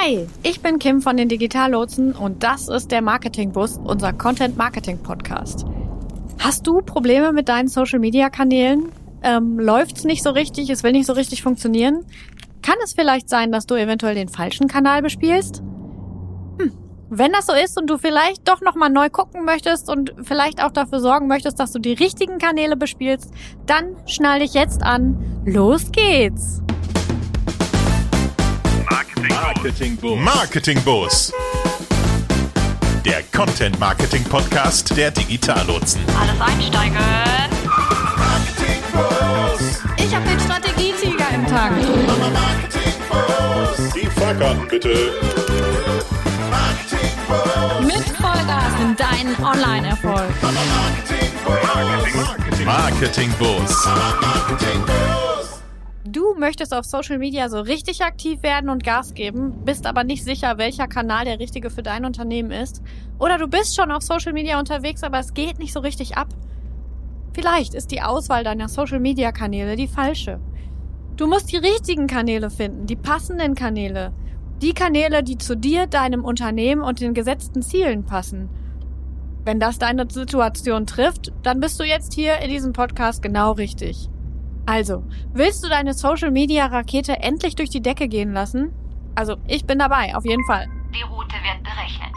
Hi, ich bin Kim von den Digitallotsen und das ist der Marketingbus, unser Content Marketing Podcast. Hast du Probleme mit deinen Social Media Kanälen? Ähm, läuft's nicht so richtig? Es will nicht so richtig funktionieren? Kann es vielleicht sein, dass du eventuell den falschen Kanal bespielst? Hm. Wenn das so ist und du vielleicht doch nochmal neu gucken möchtest und vielleicht auch dafür sorgen möchtest, dass du die richtigen Kanäle bespielst, dann schnall dich jetzt an. Los geht's! Marketing Boost. Marketing Boost. Der Content Marketing Podcast der Digitallotsen. Alles einsteigen. Marketing Boost. Ich habe den Strategietiger im Tank. Marketing Boost. Die Fahrkarten bitte. Marketing Boost. Mit Vollgas in deinen Online-Erfolg. Marketing Boost. Marketing Boost. Du möchtest auf Social Media so richtig aktiv werden und Gas geben, bist aber nicht sicher, welcher Kanal der richtige für dein Unternehmen ist. Oder du bist schon auf Social Media unterwegs, aber es geht nicht so richtig ab. Vielleicht ist die Auswahl deiner Social Media Kanäle die falsche. Du musst die richtigen Kanäle finden, die passenden Kanäle. Die Kanäle, die zu dir, deinem Unternehmen und den gesetzten Zielen passen. Wenn das deine Situation trifft, dann bist du jetzt hier in diesem Podcast genau richtig. Also, willst du deine Social Media Rakete endlich durch die Decke gehen lassen? Also, ich bin dabei, auf jeden Fall. Die Route wird berechnet.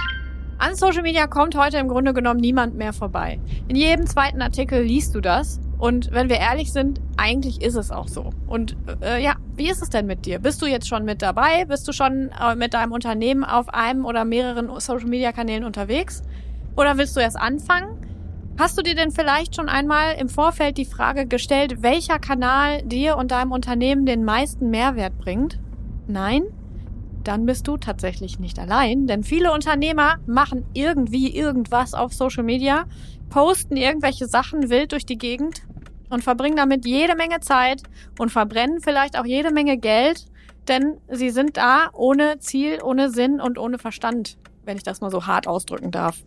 An Social Media kommt heute im Grunde genommen niemand mehr vorbei. In jedem zweiten Artikel liest du das. Und wenn wir ehrlich sind, eigentlich ist es auch so. Und äh, ja, wie ist es denn mit dir? Bist du jetzt schon mit dabei? Bist du schon äh, mit deinem Unternehmen auf einem oder mehreren Social Media Kanälen unterwegs? Oder willst du erst anfangen? Hast du dir denn vielleicht schon einmal im Vorfeld die Frage gestellt, welcher Kanal dir und deinem Unternehmen den meisten Mehrwert bringt? Nein? Dann bist du tatsächlich nicht allein, denn viele Unternehmer machen irgendwie irgendwas auf Social Media, posten irgendwelche Sachen wild durch die Gegend und verbringen damit jede Menge Zeit und verbrennen vielleicht auch jede Menge Geld, denn sie sind da ohne Ziel, ohne Sinn und ohne Verstand, wenn ich das mal so hart ausdrücken darf.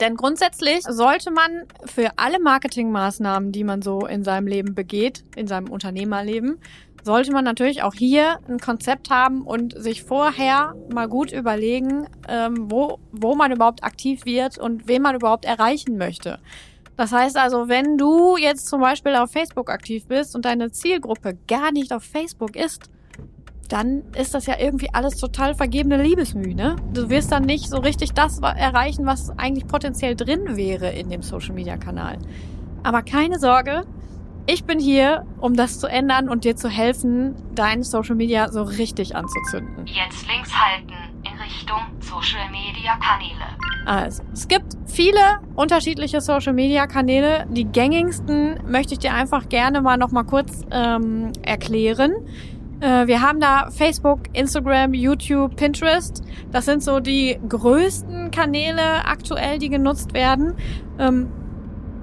Denn grundsätzlich sollte man für alle Marketingmaßnahmen, die man so in seinem Leben begeht, in seinem Unternehmerleben, sollte man natürlich auch hier ein Konzept haben und sich vorher mal gut überlegen, ähm, wo, wo man überhaupt aktiv wird und wen man überhaupt erreichen möchte. Das heißt also, wenn du jetzt zum Beispiel auf Facebook aktiv bist und deine Zielgruppe gar nicht auf Facebook ist, dann ist das ja irgendwie alles total vergebene Liebesmühe, ne? Du wirst dann nicht so richtig das erreichen, was eigentlich potenziell drin wäre in dem Social Media Kanal. Aber keine Sorge, ich bin hier, um das zu ändern und dir zu helfen, dein Social Media so richtig anzuzünden. Jetzt links halten in Richtung Social Media Kanäle. Also, es gibt viele unterschiedliche Social Media Kanäle. Die gängigsten möchte ich dir einfach gerne mal noch mal kurz ähm, erklären. Äh, wir haben da Facebook, Instagram, YouTube, Pinterest. Das sind so die größten Kanäle aktuell, die genutzt werden. Ähm,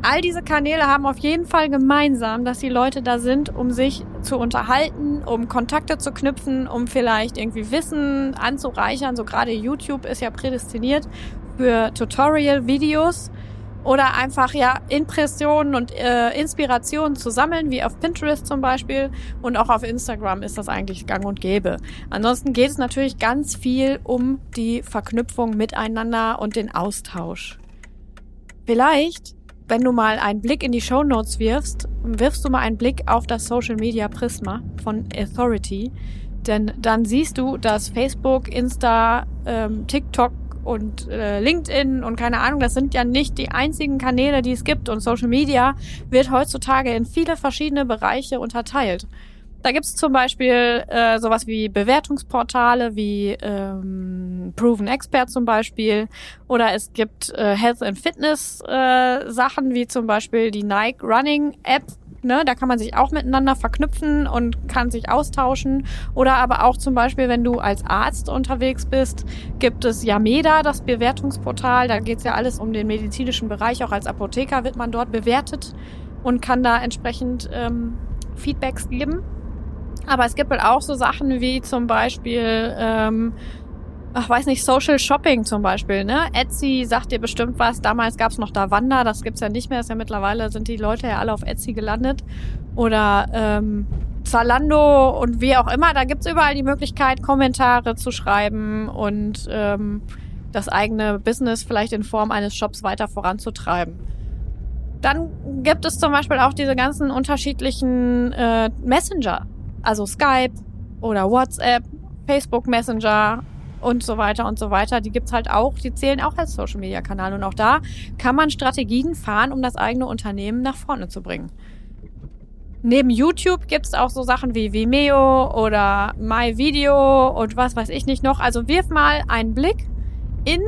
all diese Kanäle haben auf jeden Fall gemeinsam, dass die Leute da sind, um sich zu unterhalten, um Kontakte zu knüpfen, um vielleicht irgendwie Wissen anzureichern. So gerade YouTube ist ja prädestiniert für Tutorial-Videos oder einfach ja Impressionen und äh, Inspirationen zu sammeln, wie auf Pinterest zum Beispiel und auch auf Instagram ist das eigentlich gang und gäbe. Ansonsten geht es natürlich ganz viel um die Verknüpfung miteinander und den Austausch. Vielleicht, wenn du mal einen Blick in die Show Notes wirfst, wirfst du mal einen Blick auf das Social Media Prisma von Authority, denn dann siehst du, dass Facebook, Insta, ähm, TikTok und äh, LinkedIn und keine Ahnung, das sind ja nicht die einzigen Kanäle, die es gibt. Und Social Media wird heutzutage in viele verschiedene Bereiche unterteilt. Da gibt's zum Beispiel äh, sowas wie Bewertungsportale wie ähm, Proven Expert zum Beispiel. Oder es gibt äh, Health and Fitness äh, Sachen wie zum Beispiel die Nike Running App Ne, da kann man sich auch miteinander verknüpfen und kann sich austauschen. Oder aber auch zum Beispiel, wenn du als Arzt unterwegs bist, gibt es Yameda, das Bewertungsportal. Da geht's ja alles um den medizinischen Bereich. Auch als Apotheker wird man dort bewertet und kann da entsprechend ähm, Feedbacks geben. Aber es gibt halt auch so Sachen wie zum Beispiel ähm, ach, weiß nicht, Social Shopping zum Beispiel, ne? Etsy sagt dir bestimmt was. Damals gab's noch Davanda, das gibt's ja nicht mehr. Ist ja mittlerweile sind die Leute ja alle auf Etsy gelandet. Oder ähm, Zalando und wie auch immer, da gibt's überall die Möglichkeit, Kommentare zu schreiben und ähm, das eigene Business vielleicht in Form eines Shops weiter voranzutreiben. Dann gibt es zum Beispiel auch diese ganzen unterschiedlichen äh, Messenger, also Skype oder WhatsApp, Facebook Messenger und so weiter und so weiter. Die gibt's halt auch, die zählen auch als Social Media Kanal. Und auch da kann man Strategien fahren, um das eigene Unternehmen nach vorne zu bringen. Neben YouTube gibt's auch so Sachen wie Vimeo oder MyVideo und was weiß ich nicht noch. Also wirf mal einen Blick in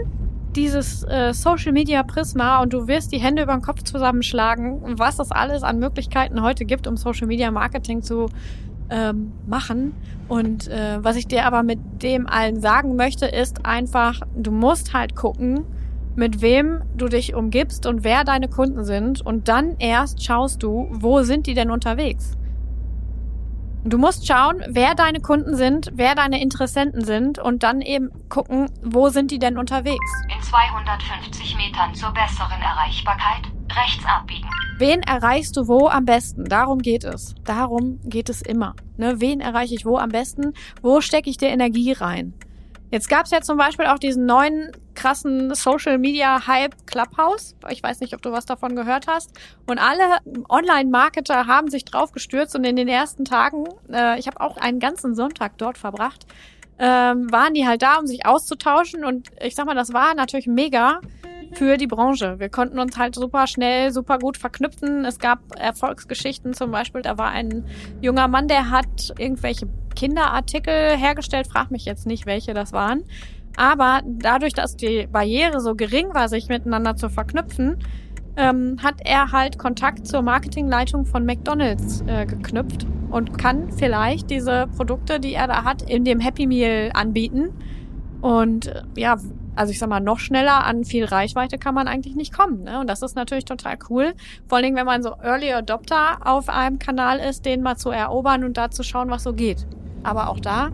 dieses äh, Social Media Prisma und du wirst die Hände über den Kopf zusammenschlagen, was es alles an Möglichkeiten heute gibt, um Social Media Marketing zu ähm, machen. Und äh, was ich dir aber mit dem allen sagen möchte, ist einfach, du musst halt gucken, mit wem du dich umgibst und wer deine Kunden sind. Und dann erst schaust du, wo sind die denn unterwegs. Du musst schauen, wer deine Kunden sind, wer deine Interessenten sind und dann eben gucken, wo sind die denn unterwegs. In 250 Metern zur besseren Erreichbarkeit rechts abbiegen. Wen erreichst du wo am besten? Darum geht es. Darum geht es immer. Ne? Wen erreiche ich wo am besten? Wo stecke ich dir Energie rein? Jetzt gab es ja zum Beispiel auch diesen neuen krassen Social Media Hype Clubhouse. Ich weiß nicht, ob du was davon gehört hast. Und alle Online-Marketer haben sich drauf gestürzt und in den ersten Tagen, äh, ich habe auch einen ganzen Sonntag dort verbracht, ähm, waren die halt da, um sich auszutauschen. Und ich sag mal, das war natürlich mega für die Branche. Wir konnten uns halt super schnell, super gut verknüpfen. Es gab Erfolgsgeschichten zum Beispiel. Da war ein junger Mann, der hat irgendwelche Kinderartikel hergestellt. Frag mich jetzt nicht, welche das waren. Aber dadurch, dass die Barriere so gering war, sich miteinander zu verknüpfen, ähm, hat er halt Kontakt zur Marketingleitung von McDonald's äh, geknüpft und kann vielleicht diese Produkte, die er da hat, in dem Happy Meal anbieten. Und äh, ja, also ich sag mal, noch schneller an viel Reichweite kann man eigentlich nicht kommen. Ne? Und das ist natürlich total cool. Vor allen Dingen, wenn man so Early Adopter auf einem Kanal ist, den mal zu erobern und da zu schauen, was so geht. Aber auch da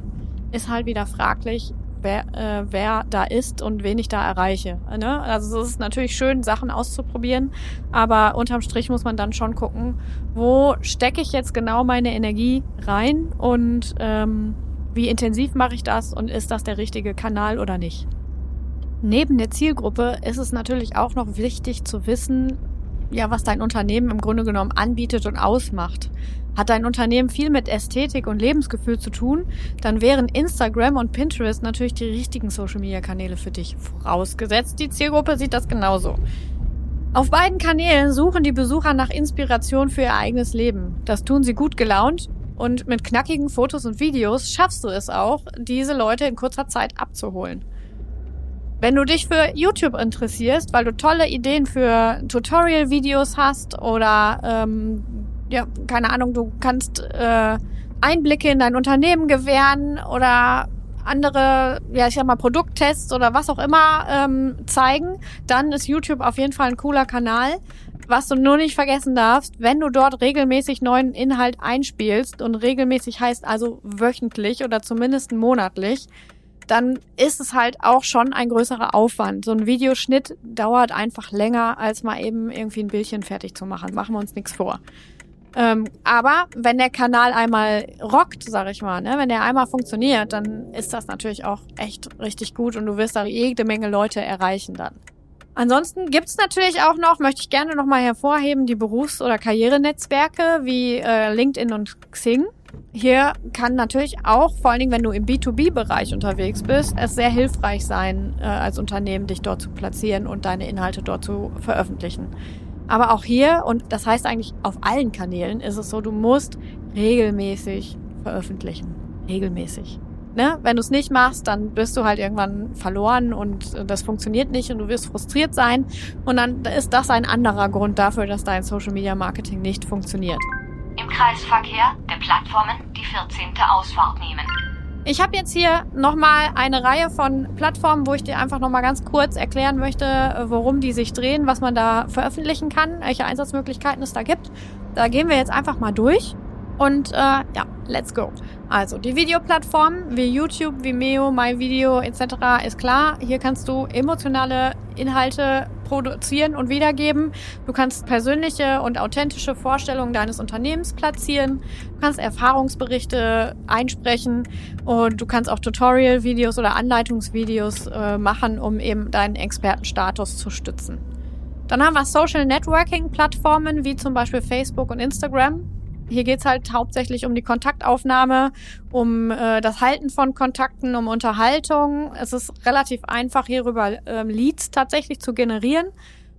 ist halt wieder fraglich, wer, äh, wer da ist und wen ich da erreiche. Ne? Also es ist natürlich schön, Sachen auszuprobieren, aber unterm Strich muss man dann schon gucken, wo stecke ich jetzt genau meine Energie rein und ähm, wie intensiv mache ich das und ist das der richtige Kanal oder nicht. Neben der Zielgruppe ist es natürlich auch noch wichtig zu wissen, ja, was dein Unternehmen im Grunde genommen anbietet und ausmacht. Hat dein Unternehmen viel mit Ästhetik und Lebensgefühl zu tun, dann wären Instagram und Pinterest natürlich die richtigen Social Media Kanäle für dich. Vorausgesetzt, die Zielgruppe sieht das genauso. Auf beiden Kanälen suchen die Besucher nach Inspiration für ihr eigenes Leben. Das tun sie gut gelaunt und mit knackigen Fotos und Videos schaffst du es auch, diese Leute in kurzer Zeit abzuholen. Wenn du dich für YouTube interessierst, weil du tolle Ideen für Tutorial-Videos hast oder ähm, ja, keine Ahnung, du kannst äh, Einblicke in dein Unternehmen gewähren oder andere, ja, ich sag mal, Produkttests oder was auch immer ähm, zeigen, dann ist YouTube auf jeden Fall ein cooler Kanal. Was du nur nicht vergessen darfst, wenn du dort regelmäßig neuen Inhalt einspielst und regelmäßig heißt also wöchentlich oder zumindest monatlich, dann ist es halt auch schon ein größerer Aufwand. So ein Videoschnitt dauert einfach länger, als mal eben irgendwie ein Bildchen fertig zu machen. Machen wir uns nichts vor. Ähm, aber wenn der Kanal einmal rockt, sag ich mal, ne, wenn der einmal funktioniert, dann ist das natürlich auch echt richtig gut und du wirst da jede Menge Leute erreichen dann. Ansonsten gibt's natürlich auch noch, möchte ich gerne nochmal hervorheben, die Berufs- oder Karrierenetzwerke wie äh, LinkedIn und Xing. Hier kann natürlich auch, vor allen Dingen, wenn du im B2B-Bereich unterwegs bist, es sehr hilfreich sein, äh, als Unternehmen dich dort zu platzieren und deine Inhalte dort zu veröffentlichen. Aber auch hier, und das heißt eigentlich auf allen Kanälen, ist es so, du musst regelmäßig veröffentlichen. Regelmäßig. Ne? Wenn du es nicht machst, dann bist du halt irgendwann verloren und das funktioniert nicht und du wirst frustriert sein. Und dann ist das ein anderer Grund dafür, dass dein Social Media Marketing nicht funktioniert. Im Kreisverkehr der Plattformen die 14. Ausfahrt nehmen. Ich habe jetzt hier nochmal eine Reihe von Plattformen, wo ich dir einfach nochmal ganz kurz erklären möchte, worum die sich drehen, was man da veröffentlichen kann, welche Einsatzmöglichkeiten es da gibt. Da gehen wir jetzt einfach mal durch und äh, ja, let's go. Also die Videoplattformen wie YouTube, Vimeo, MyVideo etc. ist klar. Hier kannst du emotionale Inhalte produzieren und wiedergeben. Du kannst persönliche und authentische Vorstellungen deines Unternehmens platzieren. Du kannst Erfahrungsberichte einsprechen und du kannst auch Tutorial-Videos oder Anleitungsvideos äh, machen, um eben deinen Expertenstatus zu stützen. Dann haben wir Social Networking-Plattformen wie zum Beispiel Facebook und Instagram. Hier geht's halt hauptsächlich um die Kontaktaufnahme, um äh, das Halten von Kontakten, um Unterhaltung. Es ist relativ einfach, hierüber ähm, Leads tatsächlich zu generieren.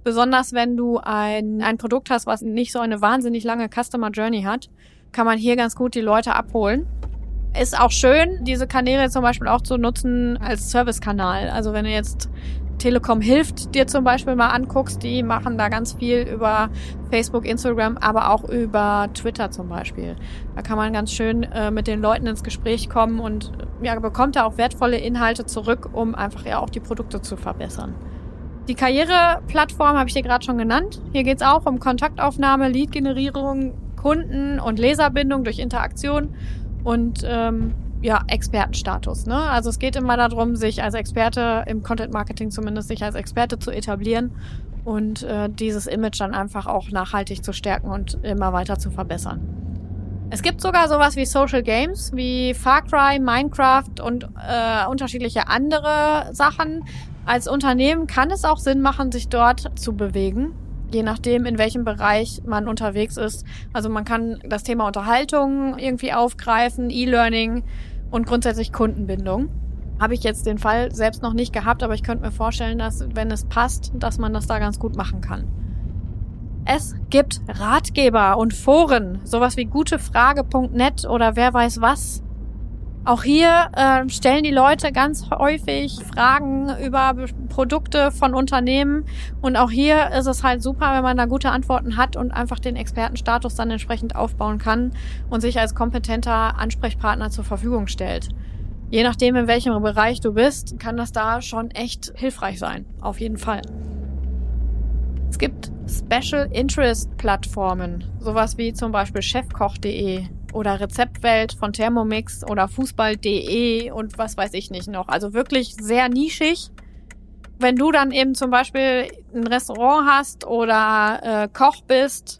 Besonders wenn du ein, ein Produkt hast, was nicht so eine wahnsinnig lange Customer Journey hat, kann man hier ganz gut die Leute abholen. Ist auch schön, diese Kanäle zum Beispiel auch zu nutzen als Servicekanal. Also wenn du jetzt Telekom hilft dir zum Beispiel mal anguckst, die machen da ganz viel über Facebook, Instagram, aber auch über Twitter zum Beispiel. Da kann man ganz schön äh, mit den Leuten ins Gespräch kommen und ja, bekommt da auch wertvolle Inhalte zurück, um einfach ja auch die Produkte zu verbessern. Die Karriereplattform habe ich dir gerade schon genannt. Hier geht es auch um Kontaktaufnahme, Lead-Generierung, Kunden- und Leserbindung durch Interaktion und ähm, ja, Expertenstatus. Ne? Also es geht immer darum, sich als Experte im Content Marketing zumindest sich als Experte zu etablieren und äh, dieses Image dann einfach auch nachhaltig zu stärken und immer weiter zu verbessern. Es gibt sogar sowas wie Social Games wie Far Cry, Minecraft und äh, unterschiedliche andere Sachen. Als Unternehmen kann es auch Sinn machen, sich dort zu bewegen je nachdem, in welchem Bereich man unterwegs ist. Also man kann das Thema Unterhaltung irgendwie aufgreifen, E-Learning, und grundsätzlich Kundenbindung. Habe ich jetzt den Fall selbst noch nicht gehabt, aber ich könnte mir vorstellen, dass wenn es passt, dass man das da ganz gut machen kann. Es gibt Ratgeber und Foren, sowas wie gutefrage.net oder wer weiß was. Auch hier äh, stellen die Leute ganz häufig Fragen über Produkte von Unternehmen. Und auch hier ist es halt super, wenn man da gute Antworten hat und einfach den Expertenstatus dann entsprechend aufbauen kann und sich als kompetenter Ansprechpartner zur Verfügung stellt. Je nachdem, in welchem Bereich du bist, kann das da schon echt hilfreich sein. Auf jeden Fall. Es gibt Special Interest Plattformen, sowas wie zum Beispiel chefkoch.de oder Rezeptwelt von Thermomix oder Fußball.de und was weiß ich nicht noch. Also wirklich sehr nischig. Wenn du dann eben zum Beispiel ein Restaurant hast oder äh, Koch bist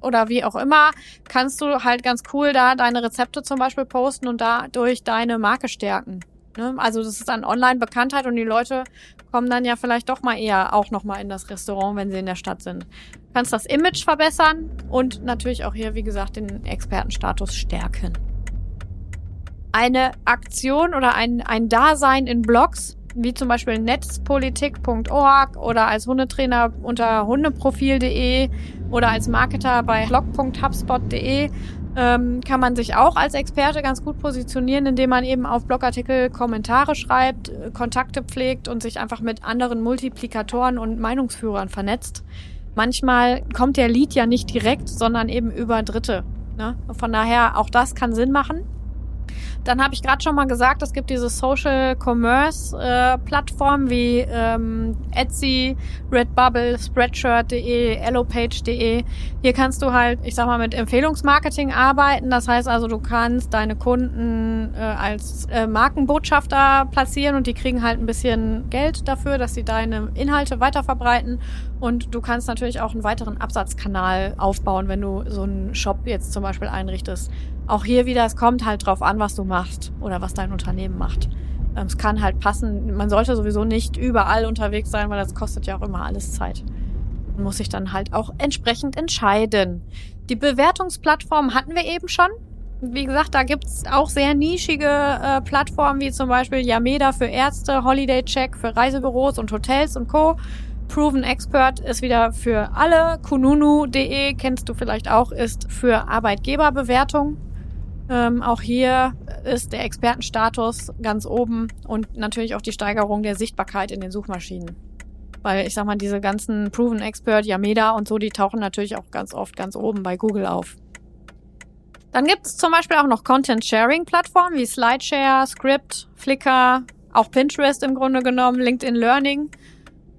oder wie auch immer, kannst du halt ganz cool da deine Rezepte zum Beispiel posten und dadurch deine Marke stärken. Ne? Also das ist dann Online-Bekanntheit und die Leute kommen dann ja vielleicht doch mal eher auch noch mal in das Restaurant, wenn sie in der Stadt sind. Du kannst das Image verbessern und natürlich auch hier, wie gesagt, den Expertenstatus stärken. Eine Aktion oder ein, ein Dasein in Blogs, wie zum Beispiel netzpolitik.org oder als Hundetrainer unter hundeprofil.de oder als Marketer bei blog.hubspot.de ähm, kann man sich auch als Experte ganz gut positionieren, indem man eben auf Blogartikel Kommentare schreibt, äh, Kontakte pflegt und sich einfach mit anderen Multiplikatoren und Meinungsführern vernetzt. Manchmal kommt der Lead ja nicht direkt, sondern eben über Dritte. Ne? Von daher, auch das kann Sinn machen. Dann habe ich gerade schon mal gesagt, es gibt diese Social Commerce äh, Plattformen wie ähm, Etsy, Redbubble, Spreadshirt.de, Ellopage.de. Hier kannst du halt, ich sag mal, mit Empfehlungsmarketing arbeiten. Das heißt also, du kannst deine Kunden äh, als äh, Markenbotschafter platzieren und die kriegen halt ein bisschen Geld dafür, dass sie deine Inhalte weiterverbreiten. Und du kannst natürlich auch einen weiteren Absatzkanal aufbauen, wenn du so einen Shop jetzt zum Beispiel einrichtest auch hier wieder, es kommt halt drauf an, was du machst oder was dein Unternehmen macht. Ähm, es kann halt passen. Man sollte sowieso nicht überall unterwegs sein, weil das kostet ja auch immer alles Zeit. Man muss sich dann halt auch entsprechend entscheiden. Die Bewertungsplattform hatten wir eben schon. Wie gesagt, da gibt's auch sehr nischige äh, Plattformen, wie zum Beispiel Yameda für Ärzte, Holiday Check für Reisebüros und Hotels und Co. Proven Expert ist wieder für alle. Kununu.de kennst du vielleicht auch, ist für Arbeitgeberbewertung. Ähm, auch hier ist der Expertenstatus ganz oben und natürlich auch die Steigerung der Sichtbarkeit in den Suchmaschinen. Weil ich sag mal, diese ganzen Proven Expert, Yameda und so, die tauchen natürlich auch ganz oft ganz oben bei Google auf. Dann gibt's zum Beispiel auch noch Content-Sharing-Plattformen wie Slideshare, Script, Flickr, auch Pinterest im Grunde genommen, LinkedIn Learning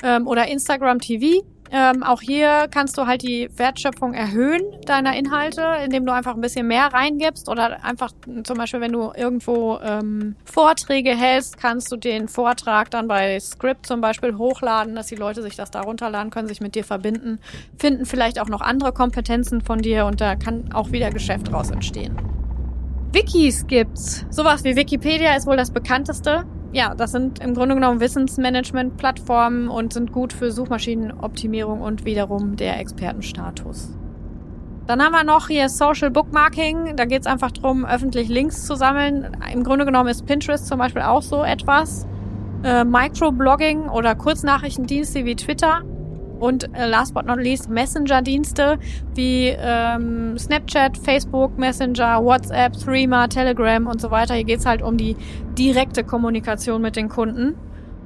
ähm, oder Instagram TV. Ähm, auch hier kannst du halt die Wertschöpfung erhöhen deiner Inhalte, indem du einfach ein bisschen mehr reingibst oder einfach zum Beispiel, wenn du irgendwo ähm, Vorträge hältst, kannst du den Vortrag dann bei Script zum Beispiel hochladen, dass die Leute sich das da runterladen können, sich mit dir verbinden, finden vielleicht auch noch andere Kompetenzen von dir und da kann auch wieder Geschäft draus entstehen. Wikis gibt's. Sowas wie Wikipedia ist wohl das bekannteste ja, das sind im Grunde genommen Wissensmanagement-Plattformen und sind gut für Suchmaschinenoptimierung und wiederum der Expertenstatus. Dann haben wir noch hier Social Bookmarking. Da geht es einfach darum, öffentlich Links zu sammeln. Im Grunde genommen ist Pinterest zum Beispiel auch so etwas. Äh, Microblogging oder Kurznachrichtendienste wie Twitter und äh, last but not least Messenger-Dienste wie ähm, Snapchat, Facebook, Messenger, WhatsApp, Threema, Telegram und so weiter. Hier geht's halt um die direkte Kommunikation mit den Kunden.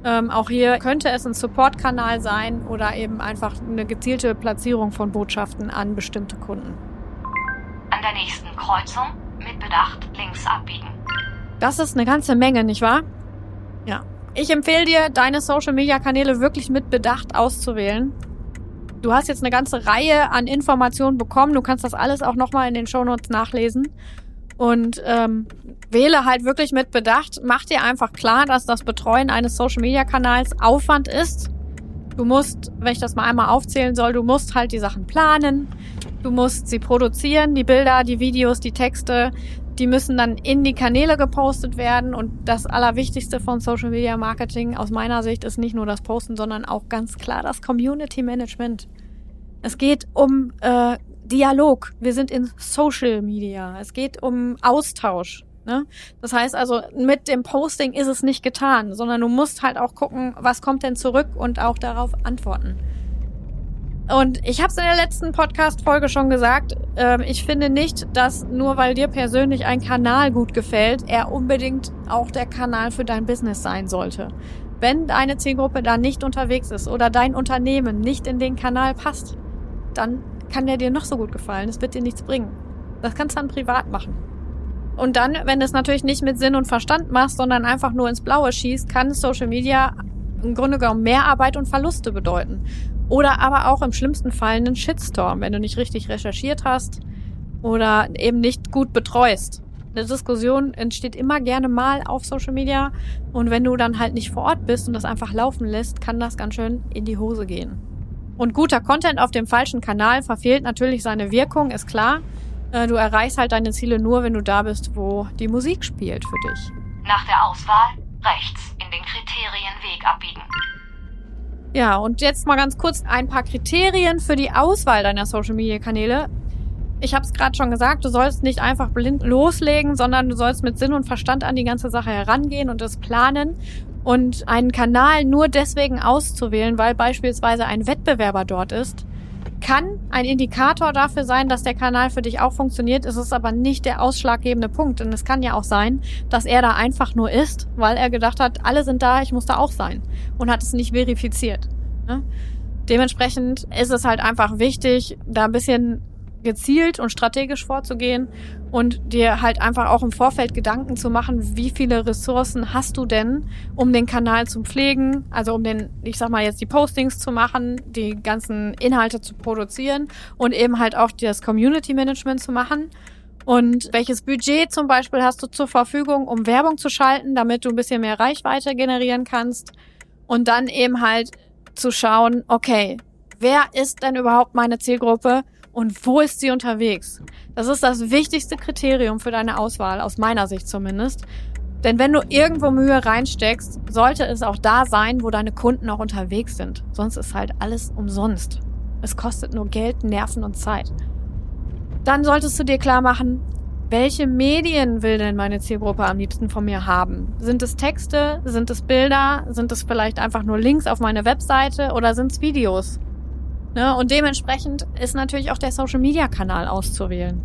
Ähm, auch hier könnte es ein Support-Kanal sein oder eben einfach eine gezielte Platzierung von Botschaften an bestimmte Kunden. An der nächsten Kreuzung mit Bedacht links abbiegen. Das ist eine ganze Menge, nicht wahr? Ich empfehle dir, deine Social-Media-Kanäle wirklich mit Bedacht auszuwählen. Du hast jetzt eine ganze Reihe an Informationen bekommen. Du kannst das alles auch nochmal in den Shownotes nachlesen. Und ähm, wähle halt wirklich mit Bedacht. Mach dir einfach klar, dass das Betreuen eines Social-Media-Kanals Aufwand ist. Du musst, wenn ich das mal einmal aufzählen soll, du musst halt die Sachen planen. Du musst sie produzieren, die Bilder, die Videos, die Texte. Die müssen dann in die Kanäle gepostet werden. Und das Allerwichtigste von Social Media Marketing aus meiner Sicht ist nicht nur das Posten, sondern auch ganz klar das Community Management. Es geht um äh, Dialog. Wir sind in Social Media. Es geht um Austausch. Ne? Das heißt also, mit dem Posting ist es nicht getan, sondern du musst halt auch gucken, was kommt denn zurück und auch darauf antworten. Und ich habe es in der letzten Podcast-Folge schon gesagt, äh, ich finde nicht, dass nur weil dir persönlich ein Kanal gut gefällt, er unbedingt auch der Kanal für dein Business sein sollte. Wenn deine Zielgruppe da nicht unterwegs ist oder dein Unternehmen nicht in den Kanal passt, dann kann der dir noch so gut gefallen. Es wird dir nichts bringen. Das kannst du dann privat machen. Und dann, wenn du es natürlich nicht mit Sinn und Verstand machst, sondern einfach nur ins Blaue schießt, kann Social Media im Grunde genommen mehr Arbeit und Verluste bedeuten. Oder aber auch im schlimmsten Fall einen Shitstorm, wenn du nicht richtig recherchiert hast oder eben nicht gut betreust. Eine Diskussion entsteht immer gerne mal auf Social Media und wenn du dann halt nicht vor Ort bist und das einfach laufen lässt, kann das ganz schön in die Hose gehen. Und guter Content auf dem falschen Kanal verfehlt natürlich seine Wirkung, ist klar. Äh, du erreichst halt deine Ziele nur, wenn du da bist, wo die Musik spielt für dich. Nach der Auswahl rechts in den Kriterienweg abbiegen. Ja, und jetzt mal ganz kurz ein paar Kriterien für die Auswahl deiner Social-Media-Kanäle. Ich habe es gerade schon gesagt, du sollst nicht einfach blind loslegen, sondern du sollst mit Sinn und Verstand an die ganze Sache herangehen und es planen. Und einen Kanal nur deswegen auszuwählen, weil beispielsweise ein Wettbewerber dort ist, kann ein Indikator dafür sein, dass der Kanal für dich auch funktioniert. Es ist aber nicht der ausschlaggebende Punkt. Und es kann ja auch sein, dass er da einfach nur ist, weil er gedacht hat, alle sind da, ich muss da auch sein. Und hat es nicht verifiziert. Ne? Dementsprechend ist es halt einfach wichtig, da ein bisschen gezielt und strategisch vorzugehen und dir halt einfach auch im Vorfeld Gedanken zu machen, wie viele Ressourcen hast du denn, um den Kanal zu pflegen, also um den, ich sag mal jetzt die Postings zu machen, die ganzen Inhalte zu produzieren und eben halt auch das Community Management zu machen. Und welches Budget zum Beispiel hast du zur Verfügung, um Werbung zu schalten, damit du ein bisschen mehr Reichweite generieren kannst? Und dann eben halt zu schauen, okay, wer ist denn überhaupt meine Zielgruppe? Und wo ist sie unterwegs? Das ist das wichtigste Kriterium für deine Auswahl, aus meiner Sicht zumindest. Denn wenn du irgendwo Mühe reinsteckst, sollte es auch da sein, wo deine Kunden auch unterwegs sind. Sonst ist halt alles umsonst. Es kostet nur Geld, Nerven und Zeit. Dann solltest du dir klar machen, welche Medien will denn meine Zielgruppe am liebsten von mir haben? Sind es Texte? Sind es Bilder? Sind es vielleicht einfach nur Links auf meine Webseite oder sind es Videos? Ne? Und dementsprechend ist natürlich auch der Social-Media-Kanal auszuwählen.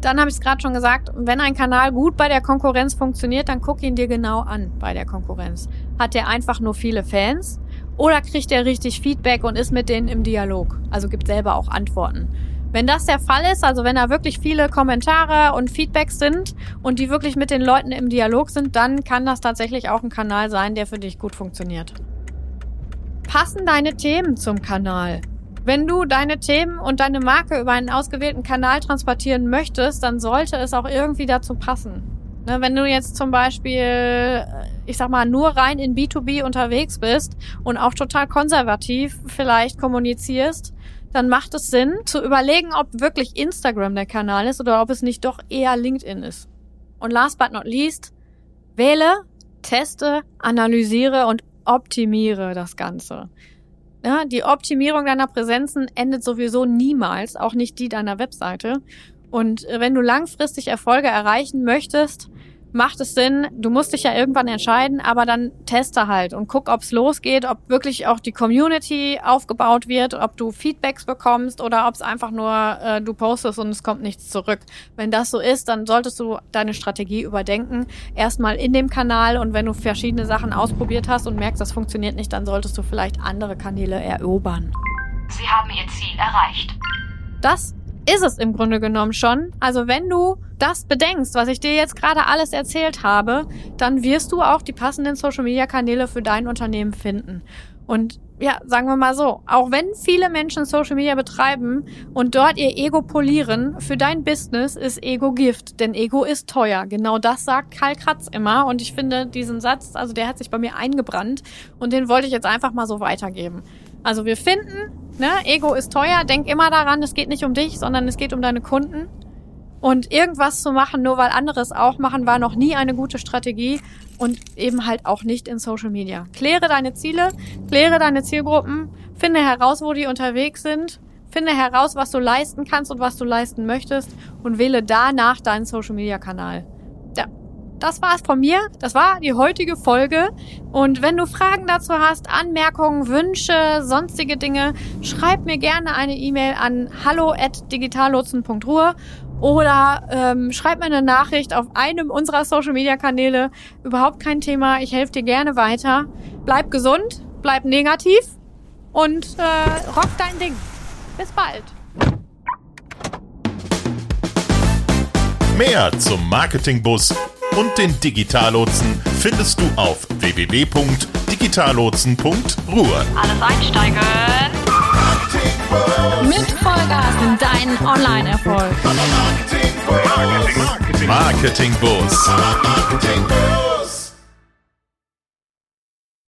Dann habe ich es gerade schon gesagt, wenn ein Kanal gut bei der Konkurrenz funktioniert, dann guck ihn dir genau an bei der Konkurrenz. Hat der einfach nur viele Fans oder kriegt er richtig Feedback und ist mit denen im Dialog? Also gibt selber auch Antworten. Wenn das der Fall ist, also wenn da wirklich viele Kommentare und Feedbacks sind und die wirklich mit den Leuten im Dialog sind, dann kann das tatsächlich auch ein Kanal sein, der für dich gut funktioniert. Passen deine Themen zum Kanal? Wenn du deine Themen und deine Marke über einen ausgewählten Kanal transportieren möchtest, dann sollte es auch irgendwie dazu passen. Ne, wenn du jetzt zum Beispiel, äh, ich sag mal, nur rein in B2B unterwegs bist und auch total konservativ vielleicht kommunizierst, dann macht es Sinn zu überlegen, ob wirklich Instagram der Kanal ist oder ob es nicht doch eher LinkedIn ist. Und last but not least, wähle, teste, analysiere und optimiere das Ganze. Ja, die Optimierung deiner Präsenzen endet sowieso niemals, auch nicht die deiner Webseite. Und äh, wenn du langfristig Erfolge erreichen möchtest, macht es Sinn, du musst dich ja irgendwann entscheiden, aber dann teste halt und guck, ob's losgeht, ob wirklich auch die Community aufgebaut wird, ob du Feedbacks bekommst oder ob es einfach nur äh, du postest und es kommt nichts zurück. Wenn das so ist, dann solltest du deine Strategie überdenken, erstmal in dem Kanal und wenn du verschiedene Sachen ausprobiert hast und merkst, das funktioniert nicht, dann solltest du vielleicht andere Kanäle erobern. Sie haben Ihr Ziel erreicht. Das ist es im Grunde genommen schon. Also wenn du das bedenkst, was ich dir jetzt gerade alles erzählt habe, dann wirst du auch die passenden Social-Media-Kanäle für dein Unternehmen finden. Und ja, sagen wir mal so, auch wenn viele Menschen Social Media betreiben und dort ihr Ego polieren, für dein Business ist Ego Gift, denn Ego ist teuer. Genau das sagt Karl Kratz immer und ich finde diesen Satz, also der hat sich bei mir eingebrannt und den wollte ich jetzt einfach mal so weitergeben. Also wir finden, ne, Ego ist teuer, denk immer daran, es geht nicht um dich, sondern es geht um deine Kunden. Und irgendwas zu machen, nur weil andere es auch machen, war noch nie eine gute Strategie und eben halt auch nicht in Social Media. Kläre deine Ziele, kläre deine Zielgruppen, finde heraus, wo die unterwegs sind, finde heraus, was du leisten kannst und was du leisten möchtest und wähle danach deinen Social Media Kanal. Das war's von mir. Das war die heutige Folge. Und wenn du Fragen dazu hast, Anmerkungen, Wünsche, sonstige Dinge, schreib mir gerne eine E-Mail an hallo@digitallotsen.ruhr oder ähm, schreib mir eine Nachricht auf einem unserer Social Media Kanäle. Überhaupt kein Thema. Ich helfe dir gerne weiter. Bleib gesund, bleib negativ und äh, rock dein Ding. Bis bald. Mehr zum Marketingbus und den Digitallotsen findest du auf www.digitallotsen.ruhr. Alles einsteigen. Mit Vollgas in deinen Online-Erfolg. Marketingbus. Marketing Bus.